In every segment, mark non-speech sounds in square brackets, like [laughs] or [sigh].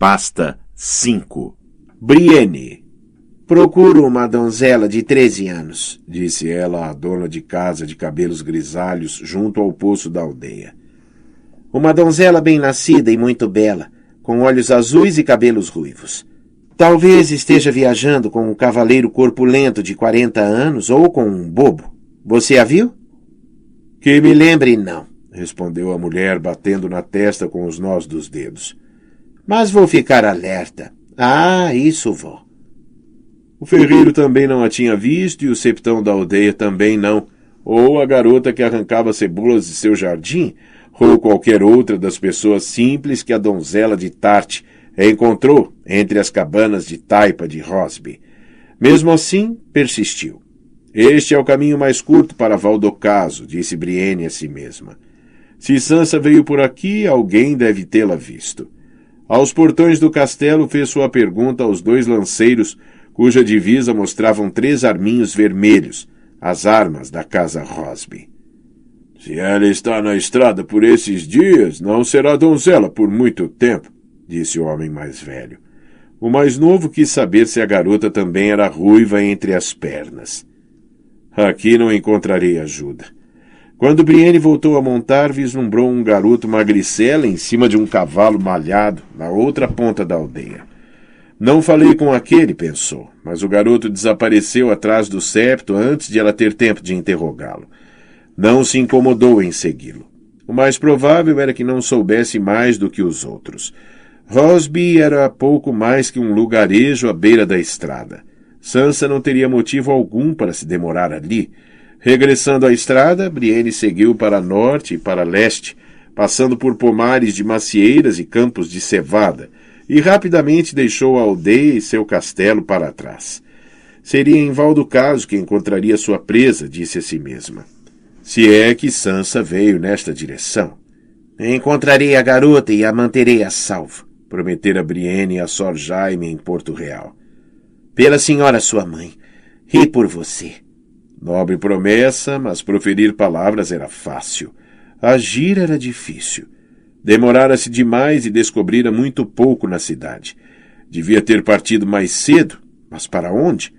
Pasta 5 Brienne. Procuro uma donzela de 13 anos, disse ela à dona de casa de cabelos grisalhos junto ao poço da aldeia. Uma donzela bem nascida e muito bela, com olhos azuis e cabelos ruivos. Talvez esteja viajando com um cavaleiro corpulento de 40 anos ou com um bobo. Você a viu? Que me lembre, não, respondeu a mulher, batendo na testa com os nós dos dedos. Mas vou ficar alerta. Ah, isso vou. O ferreiro também não a tinha visto e o septão da aldeia também não. Ou a garota que arrancava cebolas de seu jardim, ou qualquer outra das pessoas simples que a donzela de Tarte encontrou entre as cabanas de taipa de Rosby. Mesmo assim, persistiu. Este é o caminho mais curto para Valdocaso, disse Brienne a si mesma. Se Sansa veio por aqui, alguém deve tê-la visto. Aos portões do castelo fez sua pergunta aos dois lanceiros, cuja divisa mostravam três arminhos vermelhos, as armas da casa Rosby. Se ela está na estrada por esses dias, não será donzela por muito tempo, disse o homem mais velho. O mais novo quis saber se a garota também era ruiva entre as pernas. Aqui não encontrarei ajuda. Quando Brienne voltou a montar, vislumbrou um garoto magricela em cima de um cavalo malhado na outra ponta da aldeia. Não falei com aquele, pensou, mas o garoto desapareceu atrás do septo antes de ela ter tempo de interrogá-lo. Não se incomodou em segui-lo. O mais provável era que não soubesse mais do que os outros. Rosby era pouco mais que um lugarejo à beira da estrada. Sansa não teria motivo algum para se demorar ali. Regressando à estrada, Brienne seguiu para norte e para leste, passando por pomares de macieiras e campos de cevada, e rapidamente deixou a aldeia e seu castelo para trás. Seria em Valdo-Caso que encontraria sua presa, disse a si mesma. Se é que Sansa veio nesta direção. Encontrarei a garota e a manterei a salvo prometera Brienne a Sor Jaime em Porto Real. Pela senhora sua mãe, e por você. Nobre promessa, mas proferir palavras era fácil. Agir era difícil. Demorara-se demais e descobrira muito pouco na cidade. Devia ter partido mais cedo, mas para onde?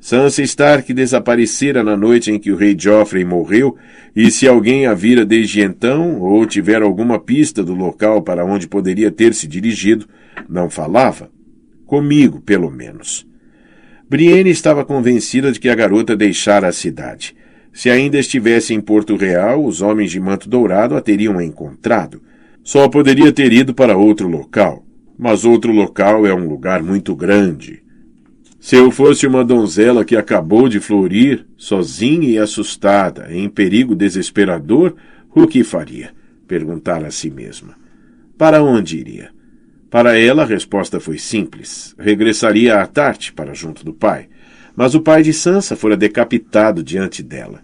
Sansa Stark desaparecera na noite em que o rei Joffrey morreu, e se alguém a vira desde então, ou tiver alguma pista do local para onde poderia ter se dirigido, não falava. Comigo, pelo menos. Brienne estava convencida de que a garota deixara a cidade. Se ainda estivesse em Porto Real, os homens de manto dourado a teriam encontrado. Só poderia ter ido para outro local. Mas outro local é um lugar muito grande, se eu fosse uma donzela que acabou de florir, sozinha e assustada, em perigo desesperador, o que faria? Perguntara a si mesma. Para onde iria? Para ela, a resposta foi simples. Regressaria à Tarte para junto do pai. Mas o pai de Sansa fora decapitado diante dela.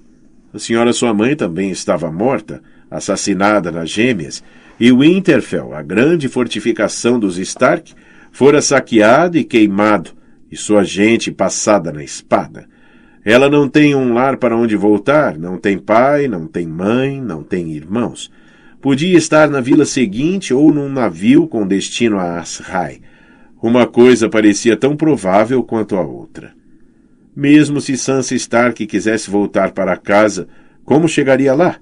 A senhora sua mãe também estava morta, assassinada nas gêmeas, e Winterfell, a grande fortificação dos Stark, fora saqueado e queimado, e sua gente passada na espada. Ela não tem um lar para onde voltar, não tem pai, não tem mãe, não tem irmãos. Podia estar na vila seguinte ou num navio com destino a Ashrai. Uma coisa parecia tão provável quanto a outra. Mesmo se Sansa Stark quisesse voltar para casa, como chegaria lá?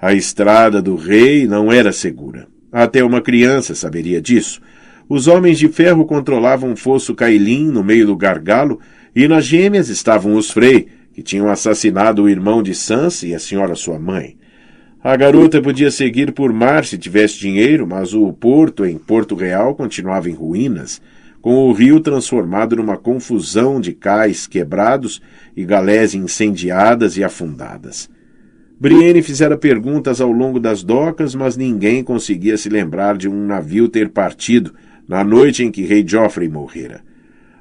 A estrada do rei não era segura. Até uma criança saberia disso. Os homens de ferro controlavam o fosso Cailin no meio do gargalo, e nas gêmeas estavam os Frey, que tinham assassinado o irmão de Sansa e a senhora sua mãe. A garota podia seguir por mar se tivesse dinheiro, mas o porto em Porto Real continuava em ruínas, com o rio transformado numa confusão de cais quebrados e galés incendiadas e afundadas. Brienne fizera perguntas ao longo das docas, mas ninguém conseguia se lembrar de um navio ter partido na noite em que rei Joffrey morrera.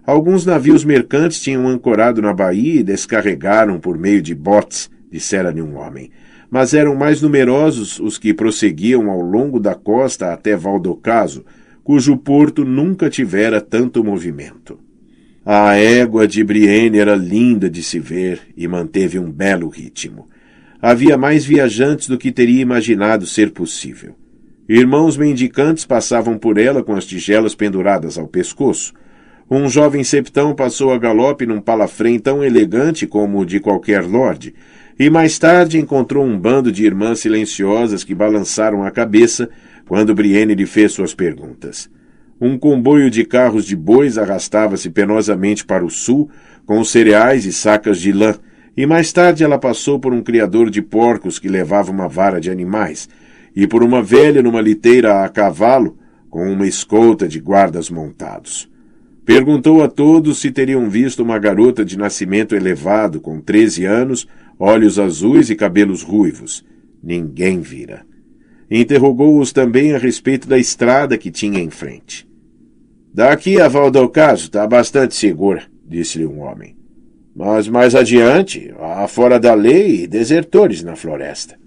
Alguns navios mercantes tinham ancorado na baía e descarregaram por meio de botes, dissera-lhe um homem. Mas eram mais numerosos os que prosseguiam ao longo da costa até Valdocaso, cujo porto nunca tivera tanto movimento. A égua de Brienne era linda de se ver e manteve um belo ritmo. Havia mais viajantes do que teria imaginado ser possível. Irmãos mendicantes passavam por ela com as tigelas penduradas ao pescoço. Um jovem septão passou a galope num palafrém tão elegante como o de qualquer lorde, e mais tarde encontrou um bando de irmãs silenciosas que balançaram a cabeça quando Brienne lhe fez suas perguntas. Um comboio de carros de bois arrastava-se penosamente para o sul, com cereais e sacas de lã, e mais tarde ela passou por um criador de porcos que levava uma vara de animais, e por uma velha numa liteira a cavalo, com uma escolta de guardas montados. Perguntou a todos se teriam visto uma garota de nascimento elevado, com treze anos, olhos azuis e cabelos ruivos. Ninguém vira. Interrogou-os também a respeito da estrada que tinha em frente. Daqui a Valdocasio está bastante segura, disse-lhe um homem. Mas mais adiante, há fora da lei, desertores na floresta.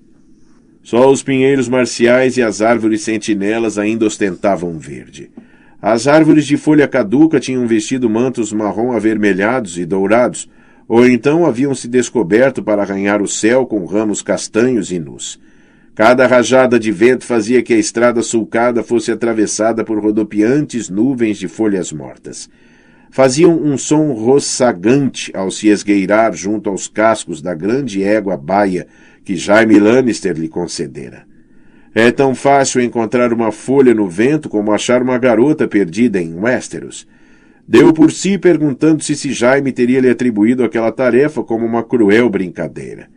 Só os pinheiros marciais e as árvores sentinelas ainda ostentavam verde. As árvores de folha caduca tinham vestido mantos marrom avermelhados e dourados, ou então haviam se descoberto para arranhar o céu com ramos castanhos e nus. Cada rajada de vento fazia que a estrada sulcada fosse atravessada por rodopiantes nuvens de folhas mortas. Faziam um som roçagante ao se esgueirar junto aos cascos da grande égua baia que Jaime Lannister lhe concedera. É tão fácil encontrar uma folha no vento como achar uma garota perdida em Westeros. Deu por si perguntando-se se Jaime teria lhe atribuído aquela tarefa como uma cruel brincadeira.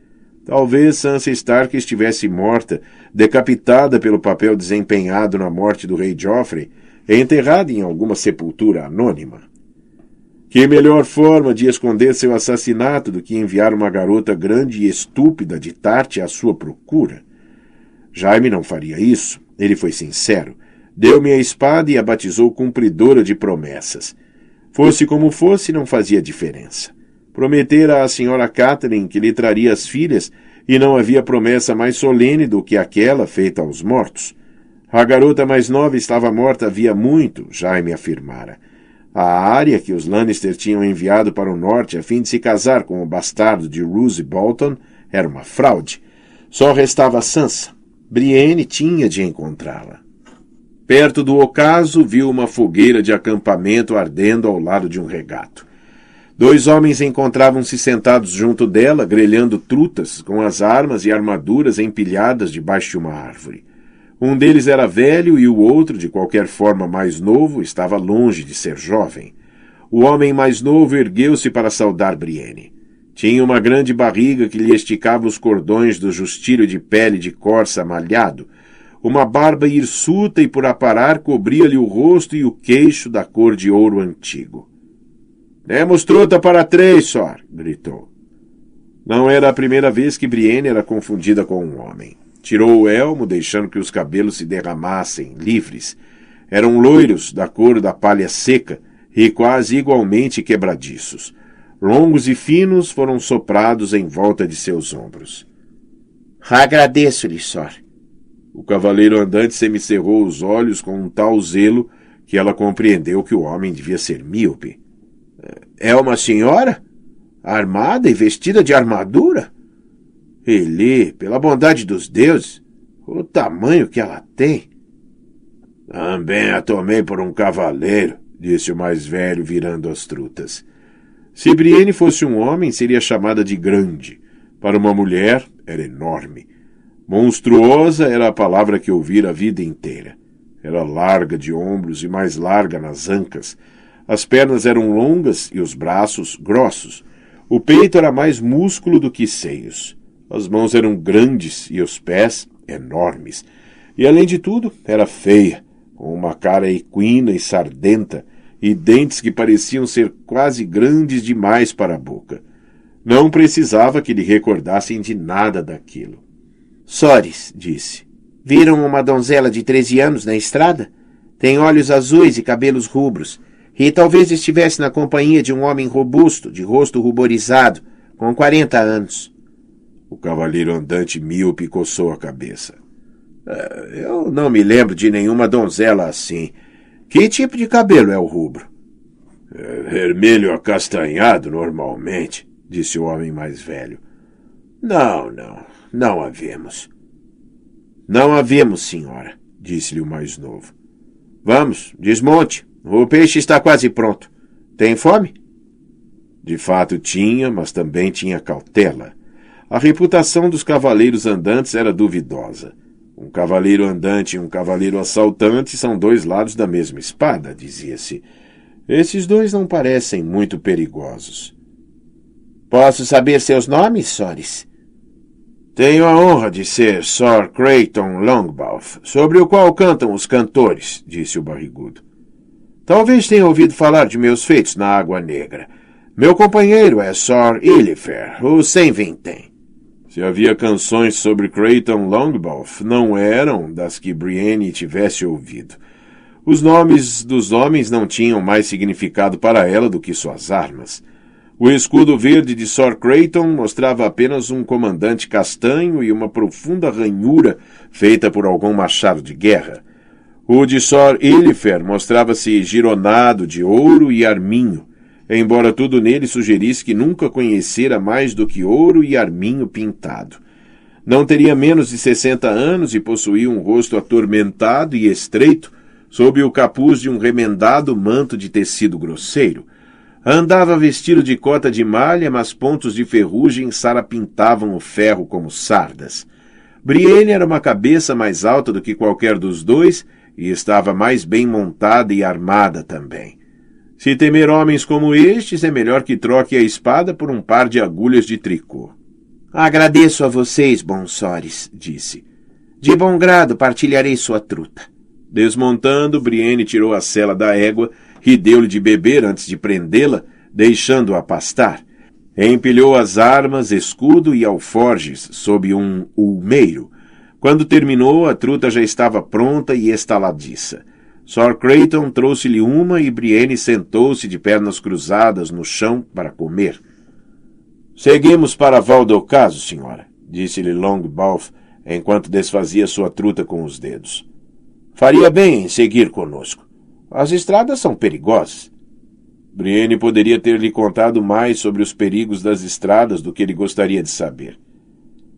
Talvez Sansa Stark estivesse morta, decapitada pelo papel desempenhado na morte do rei Joffrey, e enterrada em alguma sepultura anônima. Que melhor forma de esconder seu assassinato do que enviar uma garota grande e estúpida de Tarte à sua procura? Jaime não faria isso. Ele foi sincero. Deu-me a espada e a batizou cumpridora de promessas. Fosse como fosse, não fazia diferença. Prometera à senhora Catherine que lhe traria as filhas, e não havia promessa mais solene do que aquela feita aos mortos. A garota mais nova estava morta havia muito, Jaime afirmara. A área que os Lannister tinham enviado para o norte a fim de se casar com o bastardo de Roose Bolton era uma fraude. Só restava Sansa. Brienne tinha de encontrá-la. Perto do ocaso, viu uma fogueira de acampamento ardendo ao lado de um regato. Dois homens encontravam-se sentados junto dela, grelhando trutas, com as armas e armaduras empilhadas debaixo de uma árvore. Um deles era velho e o outro, de qualquer forma mais novo, estava longe de ser jovem. O homem mais novo ergueu-se para saudar Brienne. Tinha uma grande barriga que lhe esticava os cordões do justilho de pele de corça malhado. Uma barba hirsuta e por aparar cobria-lhe o rosto e o queixo da cor de ouro antigo. Demos truta para três, Sor! gritou. Não era a primeira vez que Brienne era confundida com um homem. Tirou o elmo, deixando que os cabelos se derramassem, livres. Eram loiros, da cor da palha seca, e quase igualmente quebradiços. Longos e finos foram soprados em volta de seus ombros. Agradeço-lhe, Sor. O cavaleiro andante semicerrou os olhos com um tal zelo que ela compreendeu que o homem devia ser míope. É uma senhora? Armada e vestida de armadura? Ele, pela bondade dos deuses, o tamanho que ela tem. Também a tomei por um cavaleiro, disse o mais velho, virando as trutas. Se Brienne fosse um homem, seria chamada de grande. Para uma mulher, era enorme. Monstruosa era a palavra que ouvira a vida inteira. Era larga de ombros e mais larga nas ancas. As pernas eram longas e os braços grossos. O peito era mais músculo do que seios. As mãos eram grandes e os pés enormes. E além de tudo, era feia, com uma cara equina e sardenta e dentes que pareciam ser quase grandes demais para a boca. Não precisava que lhe recordassem de nada daquilo. Sores, disse. Viram uma donzela de treze anos na estrada? Tem olhos azuis e cabelos rubros, e talvez estivesse na companhia de um homem robusto, de rosto ruborizado, com quarenta anos. O cavaleiro andante míope coçou a cabeça. É, eu não me lembro de nenhuma donzela assim. Que tipo de cabelo é o rubro? É, vermelho acastanhado, normalmente, disse o homem mais velho. Não, não, não havemos. Não havemos, senhora, disse-lhe o mais novo. Vamos, desmonte. O peixe está quase pronto. Tem fome? De fato tinha, mas também tinha cautela. A reputação dos cavaleiros andantes era duvidosa. Um cavaleiro andante e um cavaleiro assaltante são dois lados da mesma espada, dizia-se. Esses dois não parecem muito perigosos. Posso saber seus nomes, Sores? Tenho a honra de ser Sir Creighton Longmouth, sobre o qual cantam os cantores, disse o barrigudo. Talvez tenha ouvido falar de meus feitos na Água Negra. Meu companheiro é Sir Ilifer, o Sem Vintém. Se havia canções sobre Creighton Longmouth, não eram das que Brienne tivesse ouvido. Os nomes dos homens não tinham mais significado para ela do que suas armas. O escudo verde de Sir Creighton mostrava apenas um comandante castanho e uma profunda ranhura feita por algum machado de guerra. O de Sir Ilifer mostrava-se gironado de ouro e arminho, embora tudo nele sugerisse que nunca conhecera mais do que ouro e arminho pintado. Não teria menos de sessenta anos e possuía um rosto atormentado e estreito, sob o capuz de um remendado manto de tecido grosseiro. Andava vestido de cota de malha, mas pontos de ferrugem sarapintavam o ferro como sardas. Brienne era uma cabeça mais alta do que qualquer dos dois e estava mais bem montada e armada também. Se temer homens como estes, é melhor que troque a espada por um par de agulhas de tricô. Agradeço a vocês, bonsores, disse. De bom grado partilharei sua truta. Desmontando, Brienne tirou a sela da égua e deu-lhe de beber antes de prendê-la, deixando-a pastar. Empilhou as armas, escudo e alforges sob um ulmeiro. Quando terminou, a truta já estava pronta e estaladiça. Sir Creighton trouxe-lhe uma e Brienne sentou-se de pernas cruzadas no chão para comer. Seguimos para Valdocaso, senhora, disse-lhe Longmouth enquanto desfazia sua truta com os dedos. Faria bem em seguir conosco. As estradas são perigosas. Brienne poderia ter lhe contado mais sobre os perigos das estradas do que ele gostaria de saber.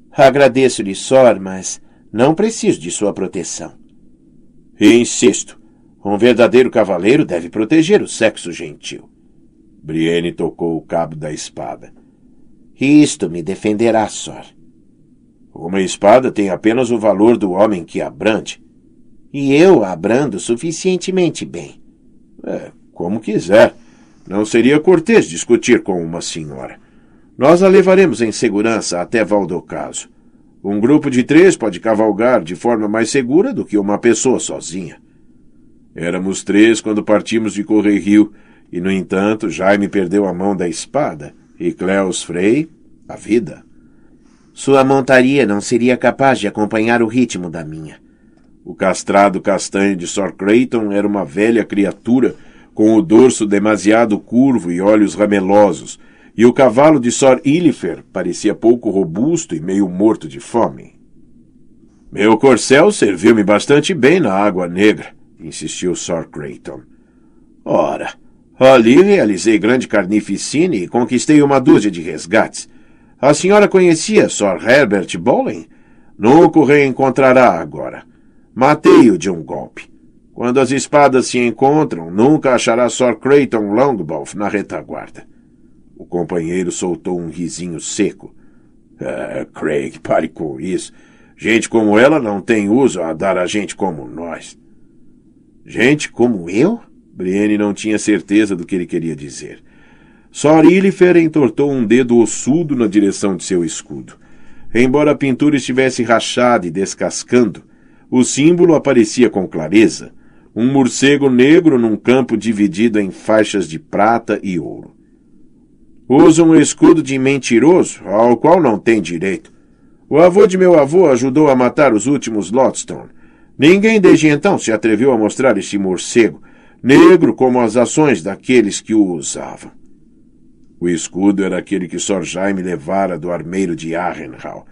Agradeço-lhe, Sor, mas não preciso de sua proteção. E insisto, um verdadeiro cavaleiro deve proteger o sexo gentil. Brienne tocou o cabo da espada. Isto me defenderá, Sor. Uma espada tem apenas o valor do homem que a brande. E eu a brando suficientemente bem. É, como quiser. Não seria cortês discutir com uma senhora. Nós a levaremos em segurança até Valdocaso. Um grupo de três pode cavalgar de forma mais segura do que uma pessoa sozinha. Éramos três quando partimos de Correio, e, no entanto, Jaime perdeu a mão da espada e Cleus Frey a vida. Sua montaria não seria capaz de acompanhar o ritmo da minha. O castrado castanho de Sir Creighton era uma velha criatura com o dorso demasiado curvo e olhos ramelosos, e o cavalo de Sir Ilifer parecia pouco robusto e meio morto de fome. Meu corcel serviu-me bastante bem na Água Negra, insistiu Sir Creighton. Ora, ali realizei grande carnificina e conquistei uma dúzia de resgates. A senhora conhecia Sir Herbert Boleyn? Nunca o reencontrará agora. Matei-o de um golpe. Quando as espadas se encontram, nunca achará Sir Creighton Longbow na retaguarda. O companheiro soltou um risinho seco. Ah, Craig, pare com isso. Gente como ela não tem uso a dar a gente como nós. Gente como eu? Brienne não tinha certeza do que ele queria dizer. Sor Ilifer entortou um dedo ossudo na direção de seu escudo. Embora a pintura estivesse rachada e descascando, o símbolo aparecia com clareza, um morcego negro num campo dividido em faixas de prata e ouro. Usa um escudo de mentiroso, ao qual não tem direito. O avô de meu avô ajudou a matar os últimos Lotstone. Ninguém desde então se atreveu a mostrar este morcego, negro como as ações daqueles que o usavam. O escudo era aquele que Sor Jaime levara do armeiro de Arrenhal,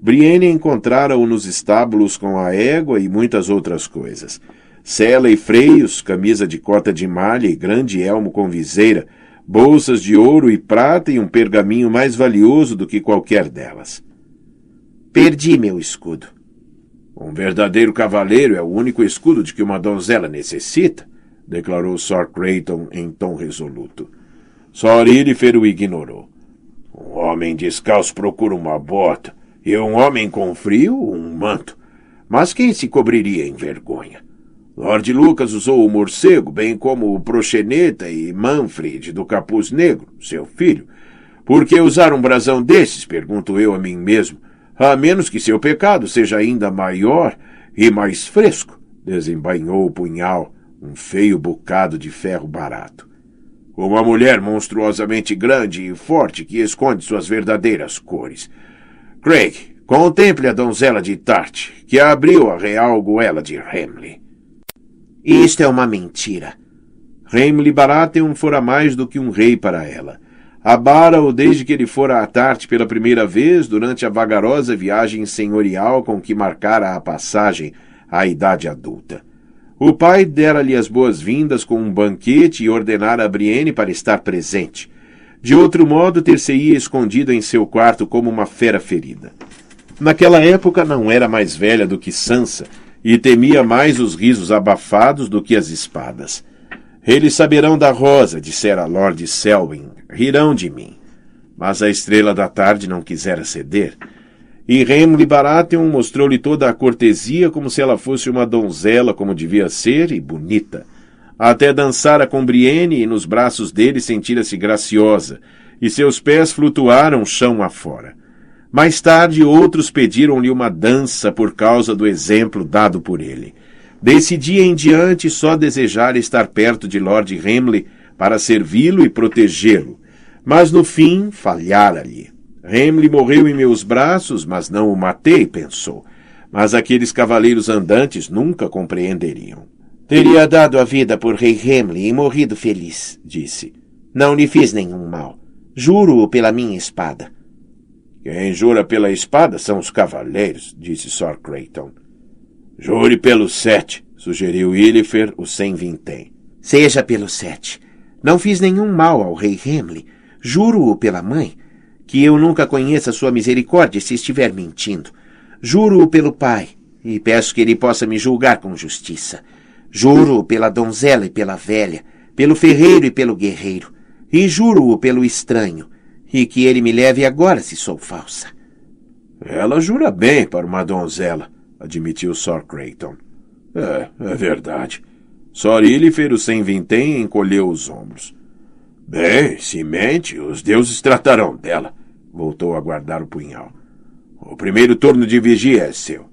Brienne encontrara-o nos estábulos com a égua e muitas outras coisas. Sela e freios, camisa de cota de malha e grande elmo com viseira, bolsas de ouro e prata e um pergaminho mais valioso do que qualquer delas. Perdi meu escudo. Um verdadeiro cavaleiro é o único escudo de que uma donzela necessita, declarou Sir Creighton em tom resoluto. Sir Ilifer o ignorou. Um homem descalço procura uma bota, e um homem com frio, um manto. Mas quem se cobriria em vergonha? Lord Lucas usou o morcego, bem como o proxeneta e Manfred do capuz negro, seu filho. Por que usar um brasão desses, pergunto eu a mim mesmo, a menos que seu pecado seja ainda maior e mais fresco, desembainhou o punhal, um feio bocado de ferro barato. Uma mulher monstruosamente grande e forte que esconde suas verdadeiras cores. Craig, contemple a donzela de Tart, que abriu a real goela de Hamley. Isto é uma mentira. Hamley Baratheon fora mais do que um rei para ela. Abara-o desde que ele fora a Tarte pela primeira vez durante a vagarosa viagem senhorial com que marcara a passagem à idade adulta. O pai dera-lhe as boas-vindas com um banquete e ordenara a Brienne para estar presente. De outro modo, ter-se-ia escondido em seu quarto como uma fera ferida. Naquela época não era mais velha do que Sansa e temia mais os risos abafados do que as espadas. Eles saberão da rosa, dissera Lord Selwyn, rirão de mim. Mas a estrela da tarde não quisera ceder. E Remly Baratheon mostrou-lhe toda a cortesia como se ela fosse uma donzela como devia ser e bonita. Até dançara com Brienne e nos braços dele sentira-se graciosa, e seus pés flutuaram chão afora. Mais tarde outros pediram-lhe uma dança por causa do exemplo dado por ele. Desse dia em diante só desejara estar perto de Lord Hamley para servi-lo e protegê-lo. Mas no fim falhara-lhe. Hamley morreu em meus braços, mas não o matei, pensou. Mas aqueles cavaleiros andantes nunca compreenderiam. Teria dado a vida por Rei Hamley e morrido feliz, disse. Não lhe fiz nenhum mal. Juro-o pela minha espada. Quem jura pela espada são os cavaleiros, disse Sir Creighton. Jure pelo sete, sugeriu Illifer, o sem vintém. Seja pelo sete. Não fiz nenhum mal ao rei Hamley. Juro-o pela mãe, que eu nunca conheça sua misericórdia se estiver mentindo. Juro-o pelo pai, e peço que ele possa me julgar com justiça. Juro-o pela donzela e pela velha, pelo ferreiro e pelo guerreiro. E juro-o pelo estranho, e que ele me leve agora se sou falsa. Ela jura bem para uma donzela, admitiu Sir Creighton. É, é verdade. Sor Illifer, o sem vintém, encolheu os ombros. Bem, se mente, os deuses tratarão dela. Voltou a guardar o punhal. O primeiro turno de vigia é seu.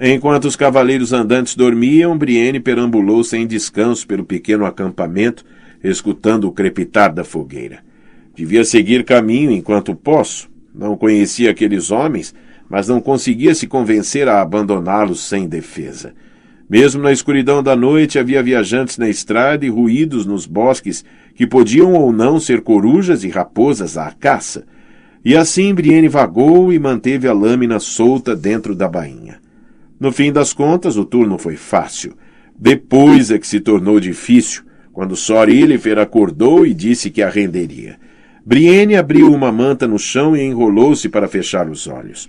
Enquanto os cavaleiros andantes dormiam, Brienne perambulou sem descanso pelo pequeno acampamento, escutando o crepitar da fogueira. Devia seguir caminho enquanto posso. Não conhecia aqueles homens, mas não conseguia se convencer a abandoná-los sem defesa. Mesmo na escuridão da noite havia viajantes na estrada e ruídos nos bosques que podiam ou não ser corujas e raposas à caça. E assim Brienne vagou e manteve a lâmina solta dentro da bainha. No fim das contas, o turno foi fácil. Depois é que se tornou difícil, quando Sor Illifer acordou e disse que a renderia. Brienne abriu uma manta no chão e enrolou-se para fechar os olhos.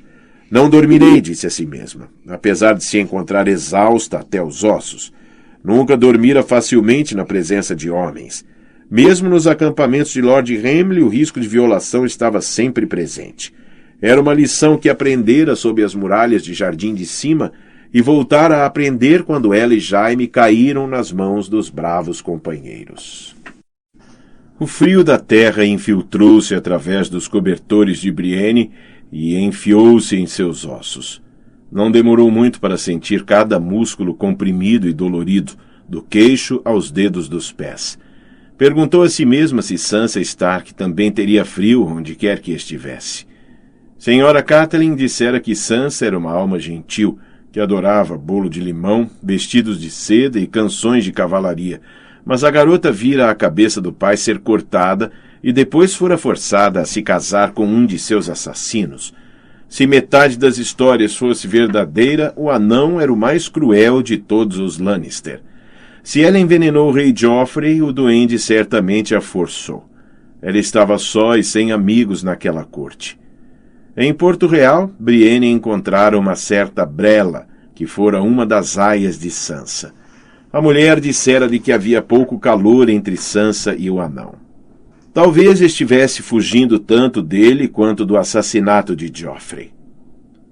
Não dormirei, disse a si mesma, apesar de se encontrar exausta até os ossos. Nunca dormira facilmente na presença de homens. Mesmo nos acampamentos de Lord Hamley, o risco de violação estava sempre presente. Era uma lição que aprendera sob as muralhas de Jardim de Cima e voltara a aprender quando ela e Jaime caíram nas mãos dos bravos companheiros. O frio da terra infiltrou-se através dos cobertores de Brienne e enfiou-se em seus ossos. Não demorou muito para sentir cada músculo comprimido e dolorido, do queixo aos dedos dos pés. Perguntou a si mesma se Sansa Stark também teria frio onde quer que estivesse. Senhora Catelyn dissera que Sansa era uma alma gentil, que adorava bolo de limão, vestidos de seda e canções de cavalaria, mas a garota vira a cabeça do pai ser cortada e depois fora forçada a se casar com um de seus assassinos. Se metade das histórias fosse verdadeira, o anão era o mais cruel de todos os Lannister. Se ela envenenou o rei Joffrey, o duende certamente a forçou. Ela estava só e sem amigos naquela corte. Em Porto Real, Brienne encontrara uma certa Brela, que fora uma das aias de Sansa. A mulher dissera-lhe que havia pouco calor entre Sansa e o anão. Talvez estivesse fugindo tanto dele quanto do assassinato de Joffrey.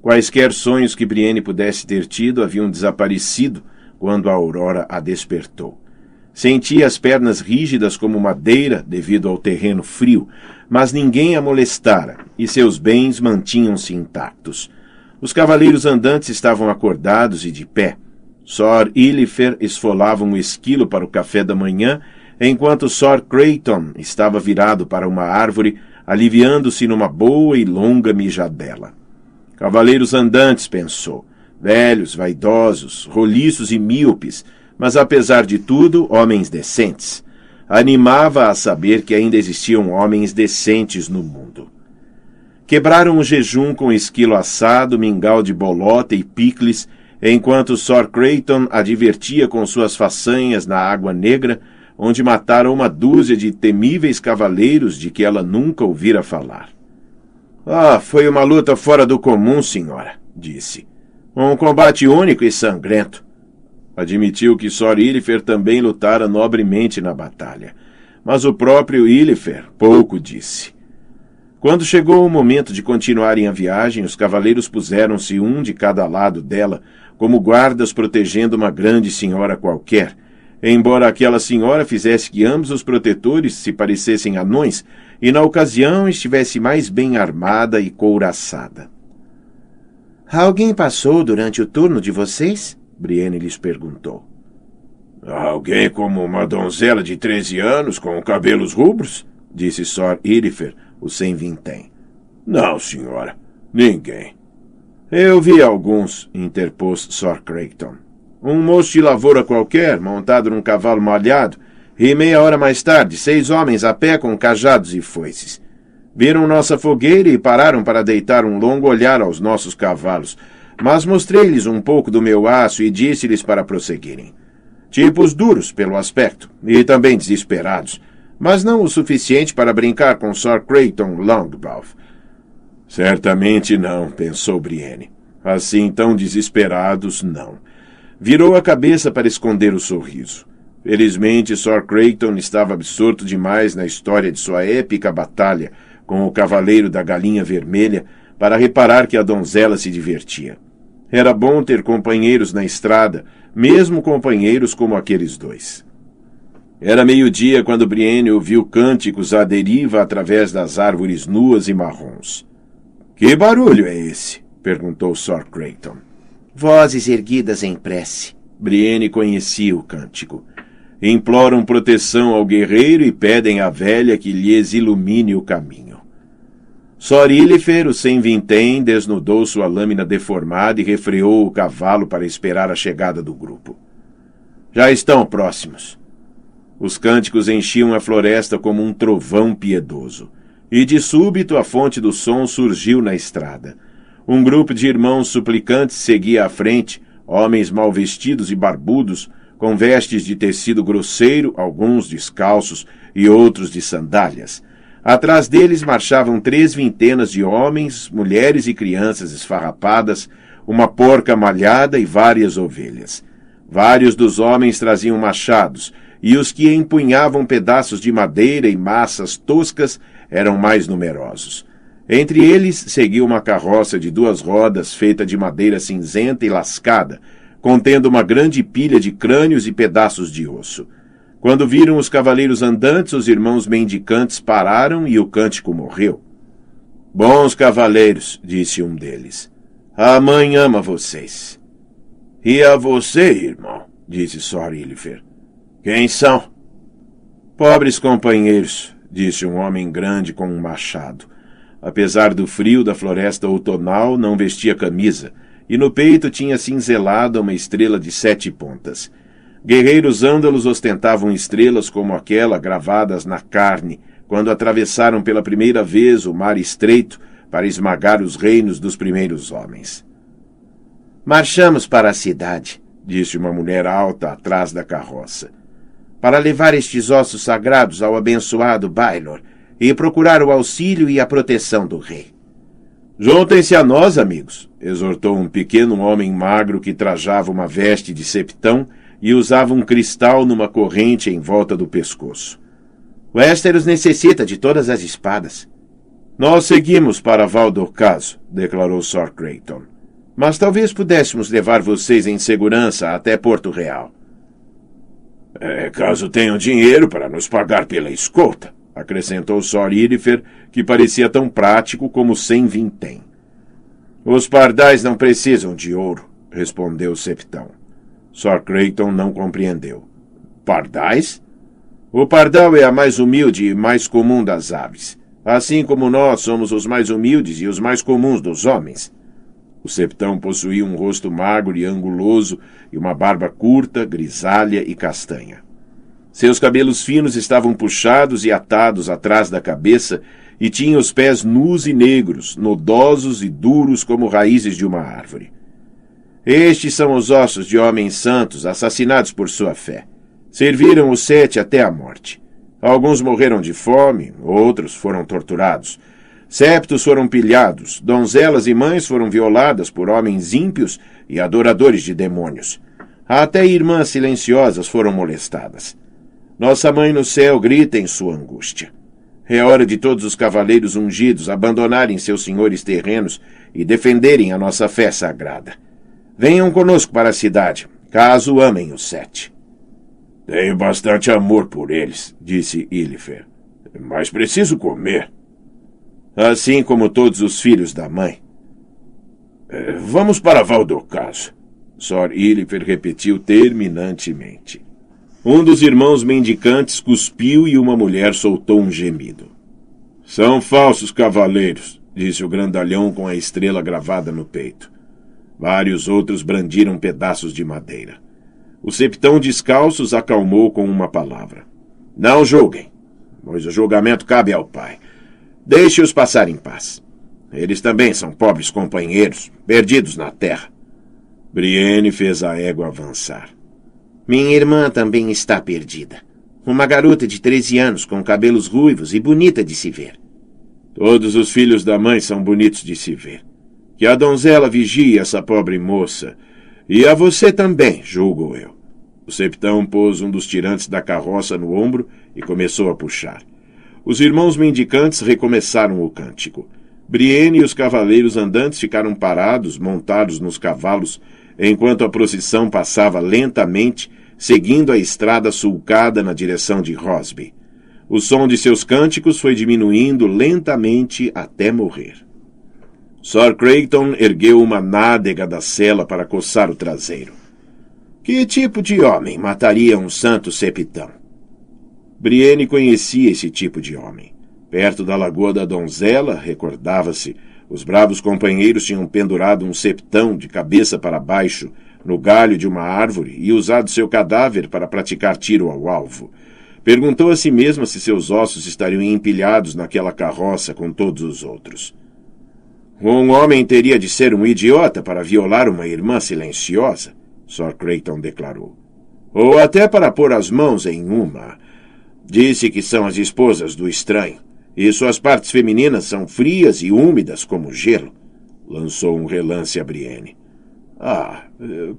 Quaisquer sonhos que Brienne pudesse ter tido haviam desaparecido quando a aurora a despertou. Sentia as pernas rígidas como madeira devido ao terreno frio, mas ninguém a molestara e seus bens mantinham-se intactos. Os cavaleiros andantes estavam acordados e de pé. Sor Illifer esfolava um esquilo para o café da manhã, enquanto Sor Creighton estava virado para uma árvore, aliviando-se numa boa e longa mijadela. Cavaleiros andantes, pensou, velhos, vaidosos, roliços e míopes, mas apesar de tudo, homens decentes. Animava a saber que ainda existiam homens decentes no mundo. Quebraram o jejum com esquilo assado, mingau de bolota e picles, enquanto Sor Creighton a divertia com suas façanhas na Água Negra, onde mataram uma dúzia de temíveis cavaleiros de que ela nunca ouvira falar. Ah, foi uma luta fora do comum, senhora, disse. Um combate único e sangrento. Admitiu que Sor Ilifer também lutara nobremente na batalha. Mas o próprio Ilifer pouco disse. Quando chegou o momento de continuarem a viagem, os cavaleiros puseram-se um de cada lado dela, como guardas protegendo uma grande senhora qualquer, embora aquela senhora fizesse que ambos os protetores se parecessem anões e, na ocasião, estivesse mais bem armada e couraçada. Alguém passou durante o turno de vocês? Brienne lhes perguntou. Alguém como uma donzela de treze anos com cabelos rubros? Disse Sor Irifer, o sem vintém. Não, senhora. Ninguém. Eu vi alguns, interpôs Sor Creighton. Um moço de lavoura qualquer, montado num cavalo malhado, e meia hora mais tarde, seis homens a pé com cajados e foices. Viram nossa fogueira e pararam para deitar um longo olhar aos nossos cavalos, mas mostrei-lhes um pouco do meu aço e disse-lhes para prosseguirem. Tipos duros pelo aspecto, e também desesperados, mas não o suficiente para brincar com Sir Creighton Longmouth. Certamente não, pensou Brienne. Assim tão desesperados, não. Virou a cabeça para esconder o sorriso. Felizmente, Sir Creighton estava absorto demais na história de sua épica batalha com o Cavaleiro da Galinha Vermelha para reparar que a donzela se divertia. Era bom ter companheiros na estrada, mesmo companheiros como aqueles dois. Era meio-dia quando Brienne ouviu cânticos à deriva através das árvores nuas e marrons. Que barulho é esse? perguntou Sir Creighton. Vozes erguidas em prece. Brienne conhecia o cântico. Imploram proteção ao guerreiro e pedem à velha que lhes ilumine o caminho. Sorílifer, o sem vintém, desnudou sua lâmina deformada e refreou o cavalo para esperar a chegada do grupo. Já estão próximos. Os cânticos enchiam a floresta como um trovão piedoso. E de súbito a fonte do som surgiu na estrada. Um grupo de irmãos suplicantes seguia à frente, homens mal vestidos e barbudos, com vestes de tecido grosseiro, alguns descalços e outros de sandálias. Atrás deles marchavam três vintenas de homens, mulheres e crianças esfarrapadas, uma porca malhada e várias ovelhas. Vários dos homens traziam machados, e os que empunhavam pedaços de madeira e massas toscas eram mais numerosos. Entre eles seguia uma carroça de duas rodas feita de madeira cinzenta e lascada, contendo uma grande pilha de crânios e pedaços de osso. Quando viram os cavaleiros andantes, os irmãos mendicantes pararam e o cântico morreu. Bons cavaleiros, disse um deles. A mãe ama vocês. E a você, irmão, disse Sor Ilifer. Quem são? Pobres companheiros, disse um homem grande com um machado. Apesar do frio da floresta outonal, não vestia camisa, e no peito tinha cinzelada uma estrela de sete pontas. Guerreiros ândalos ostentavam estrelas como aquela gravadas na carne, quando atravessaram pela primeira vez o mar estreito para esmagar os reinos dos primeiros homens. Marchamos para a cidade, disse uma mulher alta atrás da carroça, para levar estes ossos sagrados ao abençoado Bailor e procurar o auxílio e a proteção do rei. Juntem-se a nós, amigos, exortou um pequeno homem magro que trajava uma veste de septão e usava um cristal numa corrente em volta do pescoço. Westeros necessita de todas as espadas. Nós seguimos para Valdocaso, declarou Sir Creighton. Mas talvez pudéssemos levar vocês em segurança até Porto Real. É, caso tenham dinheiro para nos pagar pela escolta, acrescentou Sor Irifer, que parecia tão prático como sem vintém. Os pardais não precisam de ouro, respondeu Septão. Sir Creighton não compreendeu. Pardais? O pardal é a mais humilde e mais comum das aves. Assim como nós somos os mais humildes e os mais comuns dos homens. O septão possuía um rosto magro e anguloso e uma barba curta, grisalha e castanha. Seus cabelos finos estavam puxados e atados atrás da cabeça e tinha os pés nus e negros, nodosos e duros como raízes de uma árvore. Estes são os ossos de homens santos assassinados por sua fé. Serviram os sete até a morte. Alguns morreram de fome, outros foram torturados. Septos foram pilhados, donzelas e mães foram violadas por homens ímpios e adoradores de demônios. Até irmãs silenciosas foram molestadas. Nossa mãe no céu grita em sua angústia. É hora de todos os cavaleiros ungidos abandonarem seus senhores terrenos e defenderem a nossa fé sagrada. Venham conosco para a cidade, caso amem os sete. Tenho bastante amor por eles, disse Ilifer. Mas preciso comer. Assim como todos os filhos da mãe. É, vamos para Valdocaso. Sor Ilifer repetiu terminantemente. Um dos irmãos mendicantes cuspiu e uma mulher soltou um gemido. São falsos cavaleiros, disse o grandalhão com a estrela gravada no peito. Vários outros brandiram pedaços de madeira. O septão descalço os acalmou com uma palavra. Não julguem, pois o julgamento cabe ao Pai. Deixe-os passar em paz. Eles também são pobres companheiros, perdidos na terra. Brienne fez a égua avançar. Minha irmã também está perdida. Uma garota de 13 anos com cabelos ruivos e bonita de se ver. Todos os filhos da mãe são bonitos de se ver. Que a donzela vigie essa pobre moça. E a você também, julgo eu. O septão pôs um dos tirantes da carroça no ombro e começou a puxar. Os irmãos mendicantes recomeçaram o cântico. Brienne e os cavaleiros andantes ficaram parados, montados nos cavalos, enquanto a procissão passava lentamente, seguindo a estrada sulcada na direção de Rosby. O som de seus cânticos foi diminuindo lentamente até morrer. Sir Creighton ergueu uma nádega da cela para coçar o traseiro. Que tipo de homem mataria um santo septão? Brienne conhecia esse tipo de homem. Perto da Lagoa da Donzela, recordava-se, os bravos companheiros tinham pendurado um septão de cabeça para baixo no galho de uma árvore e usado seu cadáver para praticar tiro ao alvo. Perguntou a si mesma se seus ossos estariam empilhados naquela carroça com todos os outros. Um homem teria de ser um idiota para violar uma irmã silenciosa, Sir Creighton declarou. Ou até para pôr as mãos em uma. Disse que são as esposas do estranho, e suas partes femininas são frias e úmidas como gelo. Lançou um relance a Brienne. Ah,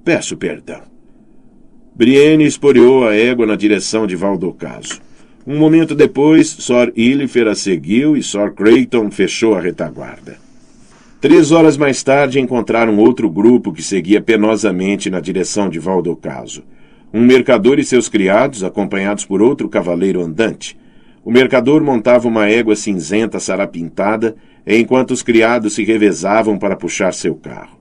peço perdão. Brienne esporeou a égua na direção de Valdocaso. Um momento depois, Sor Ilifer a seguiu e Sir Creighton fechou a retaguarda. Três horas mais tarde encontraram outro grupo que seguia penosamente na direção de Valdocaso. Um mercador e seus criados, acompanhados por outro cavaleiro andante. O mercador montava uma égua cinzenta sarapintada, enquanto os criados se revezavam para puxar seu carro.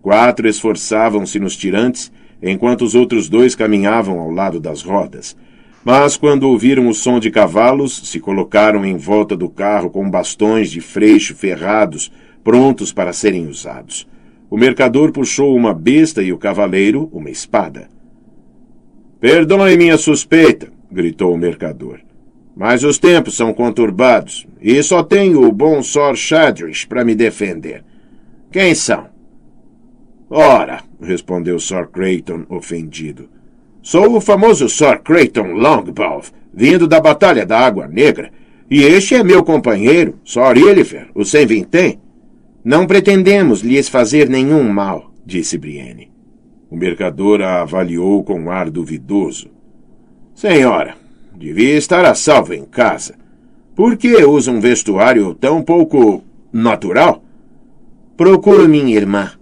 Quatro esforçavam-se nos tirantes, enquanto os outros dois caminhavam ao lado das rodas. Mas quando ouviram o som de cavalos, se colocaram em volta do carro com bastões de freixo ferrados, prontos para serem usados. O mercador puxou uma besta e o cavaleiro uma espada. Perdoe minha suspeita, gritou o mercador. Mas os tempos são conturbados e só tenho o bom Sor Shadrish para me defender. Quem são? Ora, respondeu Sir Creighton, ofendido. Sou o famoso Sir Creighton Longbow, vindo da Batalha da Água Negra, e este é meu companheiro, Sir Ilifer, o Sem Vintém. Não pretendemos lhes fazer nenhum mal, disse Brienne. O mercador a avaliou com ar duvidoso. Senhora, devia estar a salvo em casa. Por que usa um vestuário tão pouco natural? Procuro minha irmã.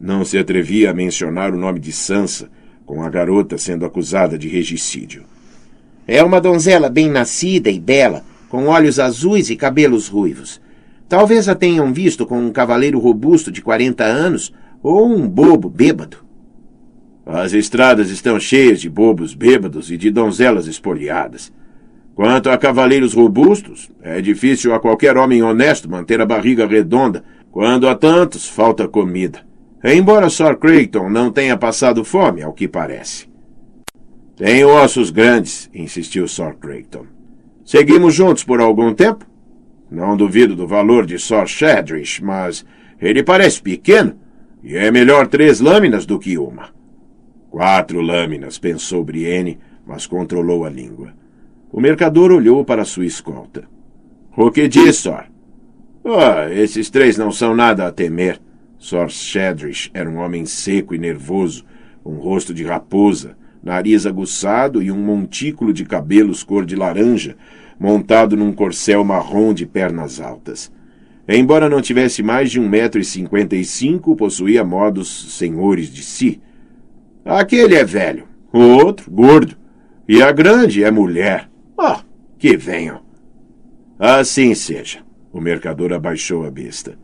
Não se atrevia a mencionar o nome de Sansa, com a garota sendo acusada de regicídio. É uma donzela bem nascida e bela, com olhos azuis e cabelos ruivos. Talvez a tenham visto com um cavaleiro robusto de 40 anos ou um bobo bêbado. As estradas estão cheias de bobos bêbados e de donzelas espoliadas. Quanto a cavaleiros robustos, é difícil a qualquer homem honesto manter a barriga redonda quando a tantos falta comida. Embora Sir Creighton não tenha passado fome, ao que parece. Tenho ossos grandes, insistiu Sir Creighton. Seguimos juntos por algum tempo? Não duvido do valor de Sir Shadrish, mas ele parece pequeno, e é melhor três lâminas do que uma. Quatro lâminas, pensou Brienne, mas controlou a língua. O mercador olhou para sua escolta. O que diz, Sor? Ah, esses três não são nada a temer. Sor Shadrish era um homem seco e nervoso, um rosto de raposa, nariz aguçado e um montículo de cabelos cor de laranja, montado num corcel marrom de pernas altas. Embora não tivesse mais de um metro e cinquenta e cinco, possuía modos senhores de si. Aquele é velho, o outro, gordo, e a grande é mulher. Ah, que venham. Assim seja. O mercador abaixou a besta.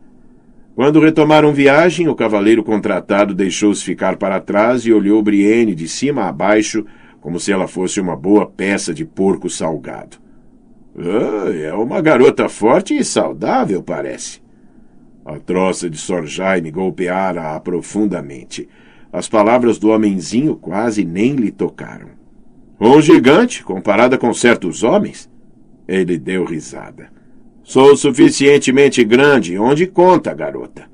Quando retomaram viagem, o cavaleiro contratado deixou-se ficar para trás e olhou Brienne de cima a baixo, como se ela fosse uma boa peça de porco salgado. Ah, é uma garota forte e saudável, parece. A troça de Sor Jaime golpeara-a profundamente. As palavras do homenzinho quase nem lhe tocaram. Um gigante, comparada com certos homens? Ele deu risada. Sou suficientemente grande, onde conta, garota.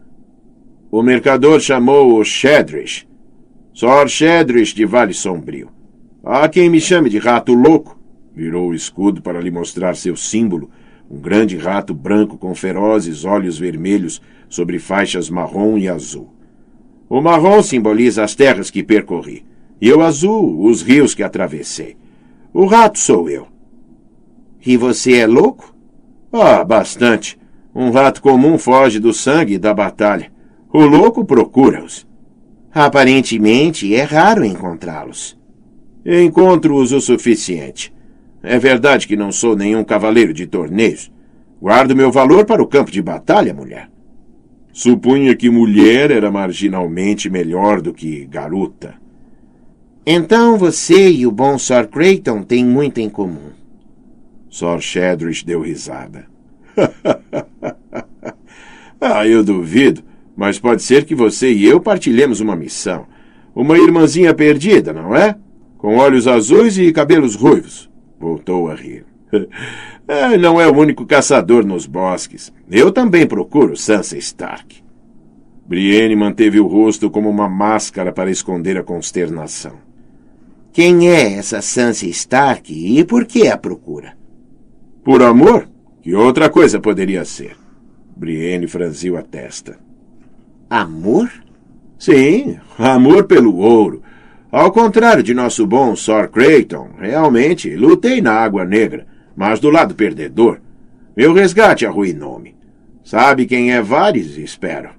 O mercador chamou-o Shedrish. Sor Shedrish de Vale Sombrio. Há quem me chame de rato louco. Virou o escudo para lhe mostrar seu símbolo, um grande rato branco com ferozes olhos vermelhos sobre faixas marrom e azul. O marrom simboliza as terras que percorri, e o azul, os rios que atravessei. O rato sou eu. E você é louco? Ah, bastante. Um rato comum foge do sangue e da batalha. O louco procura-os. Aparentemente é raro encontrá-los. Encontro-os o suficiente. É verdade que não sou nenhum cavaleiro de torneios. Guardo meu valor para o campo de batalha, mulher. Supunha que mulher era marginalmente melhor do que garota. Então você e o bom Sir Creighton têm muito em comum. Sir Shadrish deu risada. [laughs] ah, eu duvido, mas pode ser que você e eu partilhemos uma missão. Uma irmãzinha perdida, não é? Com olhos azuis e cabelos ruivos. Voltou a rir. [laughs] É, não é o único caçador nos bosques. Eu também procuro Sansa Stark. Brienne manteve o rosto como uma máscara para esconder a consternação. Quem é essa Sansa Stark e por que a procura? Por amor? Que outra coisa poderia ser? Brienne franziu a testa. Amor? Sim, amor pelo ouro. Ao contrário de nosso bom Sir Creighton, realmente lutei na Água Negra mas do lado perdedor. Meu resgate arruinou-me. Sabe quem é Vares, espero.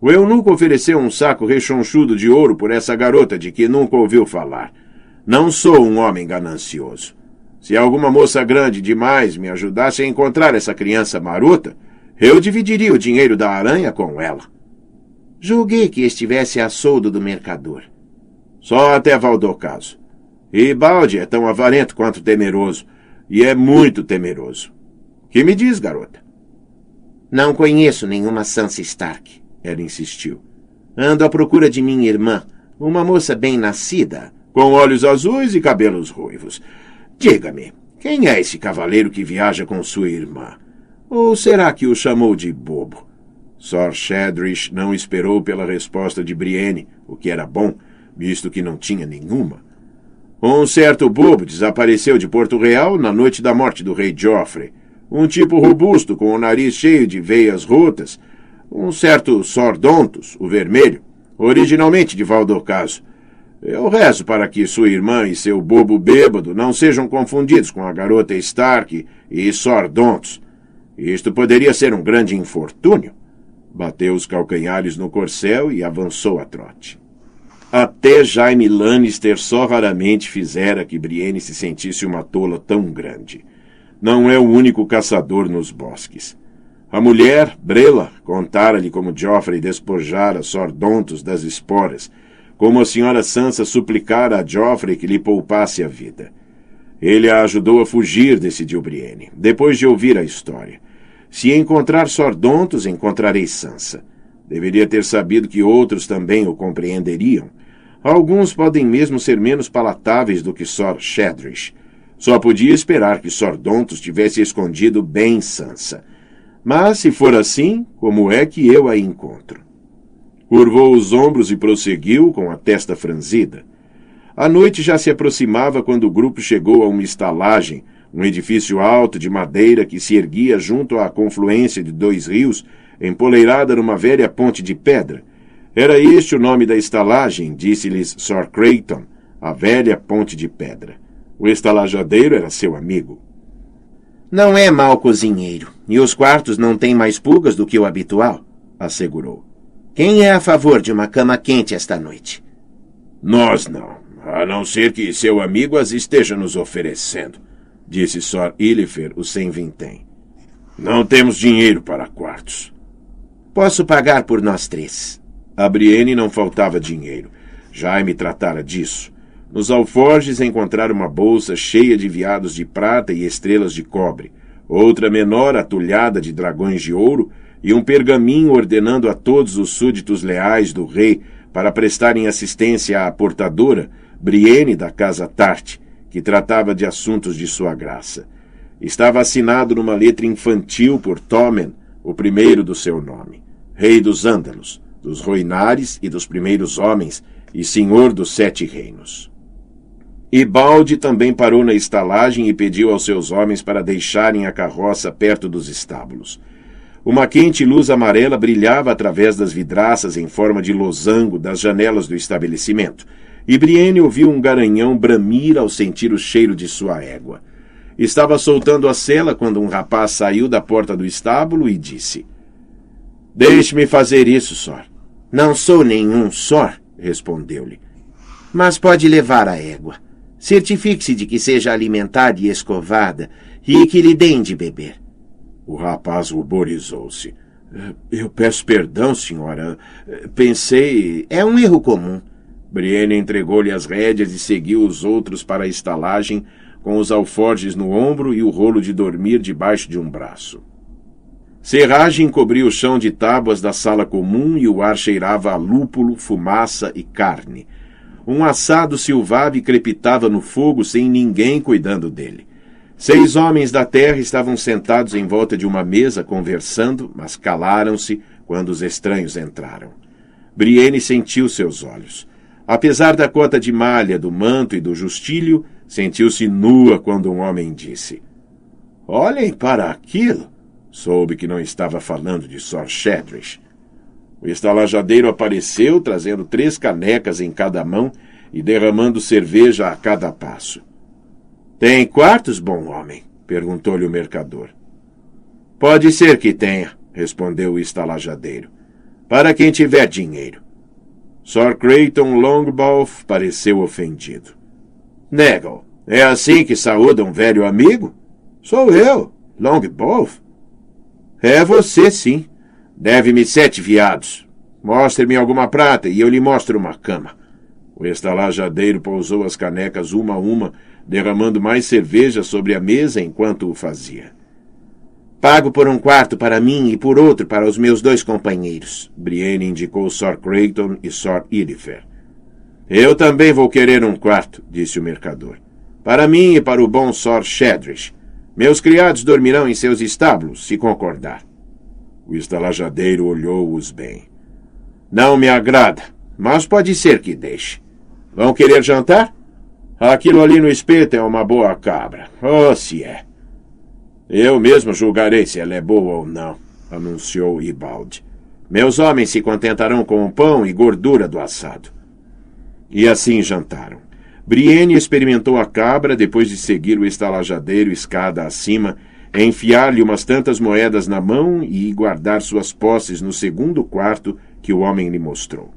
O eunuco ofereceu um saco rechonchudo de ouro por essa garota de que nunca ouviu falar. Não sou um homem ganancioso. Se alguma moça grande demais me ajudasse a encontrar essa criança maruta, eu dividiria o dinheiro da aranha com ela. Julguei que estivesse a soldo do mercador. Só até Valdocaso. E Balde é tão avarento quanto temeroso e é muito temeroso. Que me diz, garota? Não conheço nenhuma Sansa Stark, ela insistiu. Ando à procura de minha irmã, uma moça bem nascida, com olhos azuis e cabelos ruivos. Diga-me, quem é esse cavaleiro que viaja com sua irmã? Ou será que o chamou de bobo? Sor Shadrish não esperou pela resposta de Brienne, o que era bom, visto que não tinha nenhuma. Um certo bobo desapareceu de Porto Real na noite da morte do rei Joffrey. Um tipo robusto com o nariz cheio de veias rotas. Um certo Sordontos, o vermelho, originalmente de Valdocaso. Eu rezo para que sua irmã e seu bobo bêbado não sejam confundidos com a garota Stark e Sordontos. Isto poderia ser um grande infortúnio. Bateu os calcanhares no corcel e avançou a trote. Até Jaime Lannister só raramente fizera que Brienne se sentisse uma tola tão grande. Não é o único caçador nos bosques. A mulher, Brela, contara-lhe como Joffrey despojara Sordontos das esporas, como a senhora Sansa suplicara a Joffrey que lhe poupasse a vida. Ele a ajudou a fugir, decidiu Brienne, depois de ouvir a história. Se encontrar Sordontos, encontrarei Sansa. Deveria ter sabido que outros também o compreenderiam. Alguns podem mesmo ser menos palatáveis do que Sor Shedrish. Só podia esperar que Sordontos tivesse escondido bem Sansa. Mas, se for assim, como é que eu a encontro? Curvou os ombros e prosseguiu com a testa franzida. A noite já se aproximava quando o grupo chegou a uma estalagem, um edifício alto de madeira que se erguia junto à confluência de dois rios, empoleirada numa velha ponte de pedra. Era este o nome da estalagem, disse-lhes Sir Creighton, a velha ponte de pedra. O estalajadeiro era seu amigo. Não é mau cozinheiro, e os quartos não têm mais pulgas do que o habitual, assegurou. Quem é a favor de uma cama quente esta noite? Nós não, a não ser que seu amigo as esteja nos oferecendo, disse Sor Ilifer, o sem vintém. Não temos dinheiro para quartos. Posso pagar por nós três. A Brienne não faltava dinheiro. Jaime tratara disso. Nos alforjes encontraram uma bolsa cheia de viados de prata e estrelas de cobre, outra menor atulhada de dragões de ouro e um pergaminho ordenando a todos os súditos leais do rei para prestarem assistência à portadora, Brienne da Casa Tarte, que tratava de assuntos de sua graça. Estava assinado numa letra infantil por Tommen, o primeiro do seu nome, rei dos Ândalos, dos Roinares e dos primeiros homens, e senhor dos sete reinos. Ibalde também parou na estalagem e pediu aos seus homens para deixarem a carroça perto dos estábulos. Uma quente luz amarela brilhava através das vidraças em forma de losango das janelas do estabelecimento, e Brienne ouviu um garanhão bramir ao sentir o cheiro de sua égua. Estava soltando a sela quando um rapaz saiu da porta do estábulo e disse: Deixe-me fazer isso, Sor. Não sou nenhum Sor, respondeu-lhe. Mas pode levar a égua. Certifique-se de que seja alimentada e escovada e que lhe deem de beber. O rapaz ruborizou-se. Eu peço perdão, senhora. Pensei. É um erro comum. Brienne entregou-lhe as rédeas e seguiu os outros para a estalagem, com os alforjes no ombro e o rolo de dormir debaixo de um braço. Serragem cobria o chão de tábuas da sala comum e o ar cheirava a lúpulo, fumaça e carne. Um assado silvava e crepitava no fogo sem ninguém cuidando dele. Seis homens da terra estavam sentados em volta de uma mesa conversando, mas calaram-se quando os estranhos entraram. Brienne sentiu seus olhos. Apesar da cota de malha, do manto e do justilho, sentiu-se nua quando um homem disse: Olhem para aquilo! Soube que não estava falando de Sor Shedrish. O estalajadeiro apareceu, trazendo três canecas em cada mão e derramando cerveja a cada passo. Tem quartos, bom homem? perguntou-lhe o mercador. Pode ser que tenha, respondeu o estalajadeiro. Para quem tiver dinheiro. Sir Creighton Longbow pareceu ofendido. Negam, é assim que saúda um velho amigo? Sou eu, Longbow. É você, sim. Deve-me sete viados. Mostre-me alguma prata e eu lhe mostro uma cama. O estalajadeiro pousou as canecas uma a uma derramando mais cerveja sobre a mesa enquanto o fazia. Pago por um quarto para mim e por outro para os meus dois companheiros, Brienne indicou Sir Creighton e Sir Ilifer. Eu também vou querer um quarto, disse o mercador. Para mim e para o bom Sir Shedrish. Meus criados dormirão em seus estábulos, se concordar. O estalajadeiro olhou-os bem. Não me agrada, mas pode ser que deixe. Vão querer jantar? Aquilo ali no espeto é uma boa cabra. Oh, se é. Eu mesmo julgarei se ela é boa ou não, anunciou Ibaldi. Meus homens se contentarão com o pão e gordura do assado. E assim jantaram. Brienne experimentou a cabra depois de seguir o estalajadeiro escada acima, enfiar-lhe umas tantas moedas na mão e guardar suas posses no segundo quarto que o homem lhe mostrou.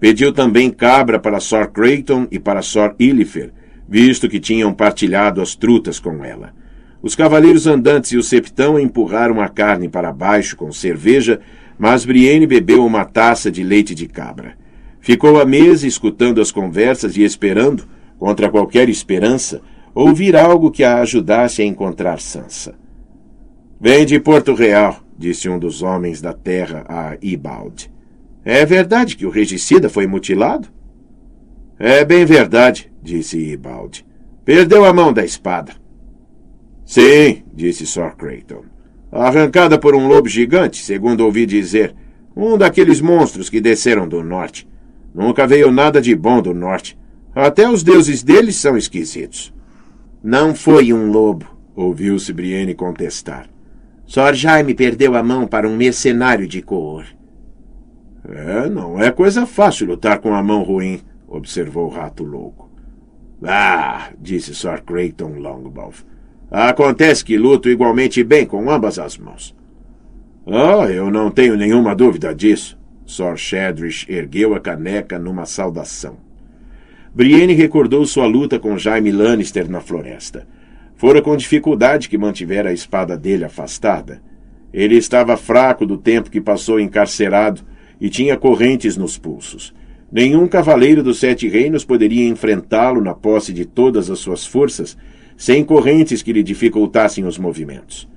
Pediu também cabra para Sor Creighton e para Sor Illifer, visto que tinham partilhado as trutas com ela. Os cavaleiros andantes e o septão empurraram a carne para baixo com cerveja, mas Brienne bebeu uma taça de leite de cabra. Ficou à mesa escutando as conversas e esperando, contra qualquer esperança, ouvir algo que a ajudasse a encontrar Sansa. Vem de Porto Real, disse um dos homens da terra a Ibald. É verdade que o regicida foi mutilado? É bem verdade, disse Ibald. Perdeu a mão da espada. Sim, disse Sir Creighton. Arrancada por um lobo gigante, segundo ouvi dizer. Um daqueles monstros que desceram do norte. Nunca veio nada de bom do norte. Até os deuses deles são esquisitos. Não foi um lobo, ouviu-se Brienne contestar. Sor Jaime perdeu a mão para um mercenário de cor. É, não é coisa fácil lutar com a mão ruim, observou o rato louco. Ah, disse Sir Creighton Longmouth. Acontece que luto igualmente bem com ambas as mãos. Ah, eu não tenho nenhuma dúvida disso. Sir Shedrish ergueu a caneca numa saudação. Brienne recordou sua luta com Jaime Lannister na floresta. Fora com dificuldade que mantivera a espada dele afastada. Ele estava fraco do tempo que passou encarcerado e tinha correntes nos pulsos. Nenhum cavaleiro dos Sete Reinos poderia enfrentá-lo na posse de todas as suas forças sem correntes que lhe dificultassem os movimentos.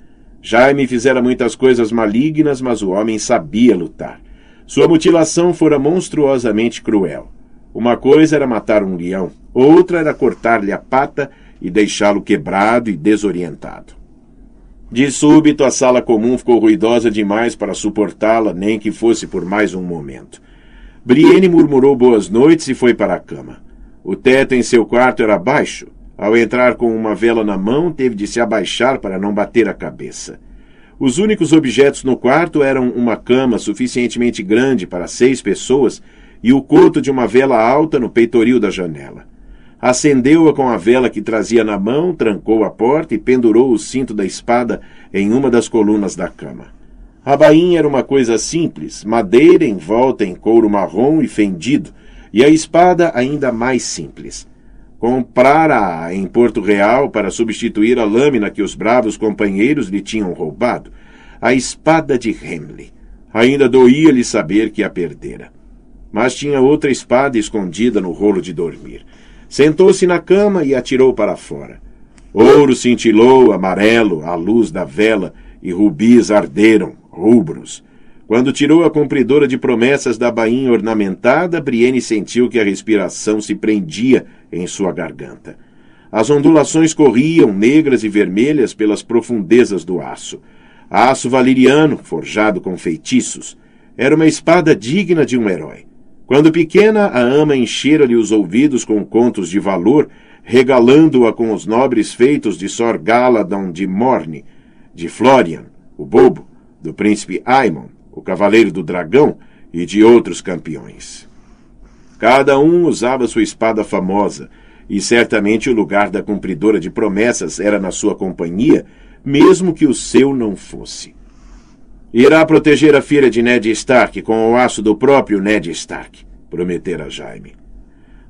Jaime fizera muitas coisas malignas, mas o homem sabia lutar. Sua mutilação fora monstruosamente cruel. Uma coisa era matar um leão, outra era cortar-lhe a pata e deixá-lo quebrado e desorientado. De súbito, a sala comum ficou ruidosa demais para suportá-la, nem que fosse por mais um momento. Brienne murmurou boas noites e foi para a cama. O teto em seu quarto era baixo, ao entrar com uma vela na mão, teve de se abaixar para não bater a cabeça. Os únicos objetos no quarto eram uma cama suficientemente grande para seis pessoas e o coto de uma vela alta no peitoril da janela. Acendeu-a com a vela que trazia na mão, trancou a porta e pendurou o cinto da espada em uma das colunas da cama. A bainha era uma coisa simples, madeira envolta em couro marrom e fendido, e a espada ainda mais simples. Comprara-a em Porto Real para substituir a lâmina que os bravos companheiros lhe tinham roubado, a espada de Hemley. Ainda doía-lhe saber que a perdera. Mas tinha outra espada escondida no rolo de dormir. Sentou-se na cama e atirou para fora. Ouro cintilou, amarelo, à luz da vela, e rubis arderam, rubros. Quando tirou a cumpridora de promessas da bainha ornamentada, Brienne sentiu que a respiração se prendia em sua garganta. As ondulações corriam, negras e vermelhas, pelas profundezas do aço. Aço valeriano, forjado com feitiços. Era uma espada digna de um herói. Quando pequena, a ama enchera-lhe os ouvidos com contos de valor, regalando-a com os nobres feitos de Sor Galadon de Morne, de Florian, o bobo, do príncipe Aemon, o Cavaleiro do Dragão e de outros campeões. Cada um usava sua espada famosa, e certamente o lugar da cumpridora de promessas era na sua companhia, mesmo que o seu não fosse. Irá proteger a filha de Ned Stark com o aço do próprio Ned Stark, prometera Jaime.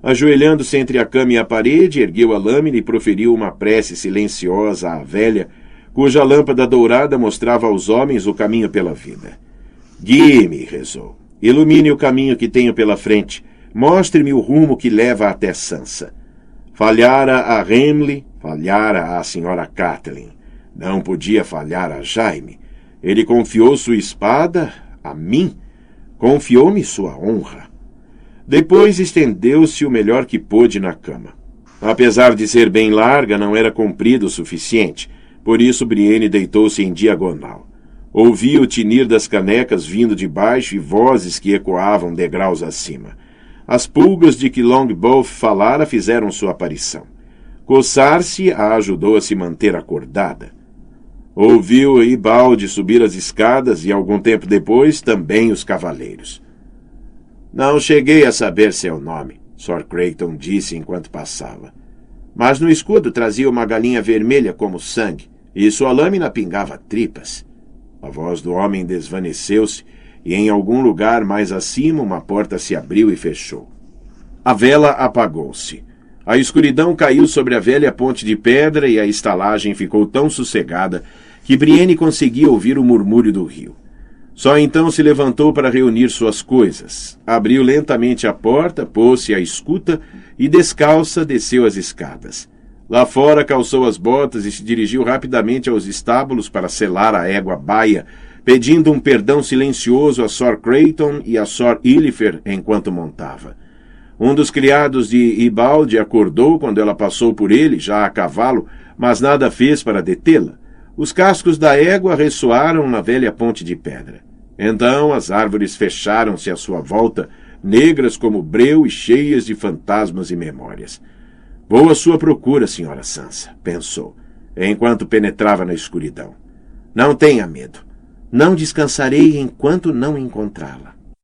Ajoelhando-se entre a cama e a parede, ergueu a lâmina e proferiu uma prece silenciosa à velha, cuja lâmpada dourada mostrava aos homens o caminho pela vida. Guie-me, rezou. Ilumine o caminho que tenho pela frente. Mostre-me o rumo que leva até Sansa. Falhara a Remley, falhara a senhora Kathleen. Não podia falhar a Jaime. Ele confiou sua espada a mim. Confiou-me sua honra. Depois estendeu-se o melhor que pôde na cama. Apesar de ser bem larga, não era comprida o suficiente. Por isso Brienne deitou-se em diagonal. Ouvia o tinir das canecas vindo de baixo e vozes que ecoavam degraus acima. As pulgas de que Longbow falara fizeram sua aparição. Coçar-se a ajudou a se manter acordada. Ouviu Ibalde subir as escadas e, algum tempo depois, também os cavaleiros. Não cheguei a saber seu nome, Sir Creighton disse enquanto passava. Mas no escudo trazia uma galinha vermelha como sangue, e sua lâmina pingava tripas. A voz do homem desvaneceu-se, e em algum lugar mais acima uma porta se abriu e fechou. A vela apagou-se. A escuridão caiu sobre a velha ponte de pedra e a estalagem ficou tão sossegada que Brienne conseguia ouvir o murmúrio do rio. Só então se levantou para reunir suas coisas. Abriu lentamente a porta, pôs-se à escuta e, descalça, desceu as escadas. Lá fora calçou as botas e se dirigiu rapidamente aos estábulos para selar a égua baia, pedindo um perdão silencioso a Sor Creighton e a Sor Illifer enquanto montava. Um dos criados de Ibalde acordou quando ela passou por ele, já a cavalo, mas nada fez para detê-la. Os cascos da égua ressoaram na velha ponte de pedra. Então as árvores fecharam-se à sua volta, negras como breu e cheias de fantasmas e memórias. Vou à sua procura, senhora Sansa, pensou, enquanto penetrava na escuridão. Não tenha medo. Não descansarei enquanto não encontrá-la.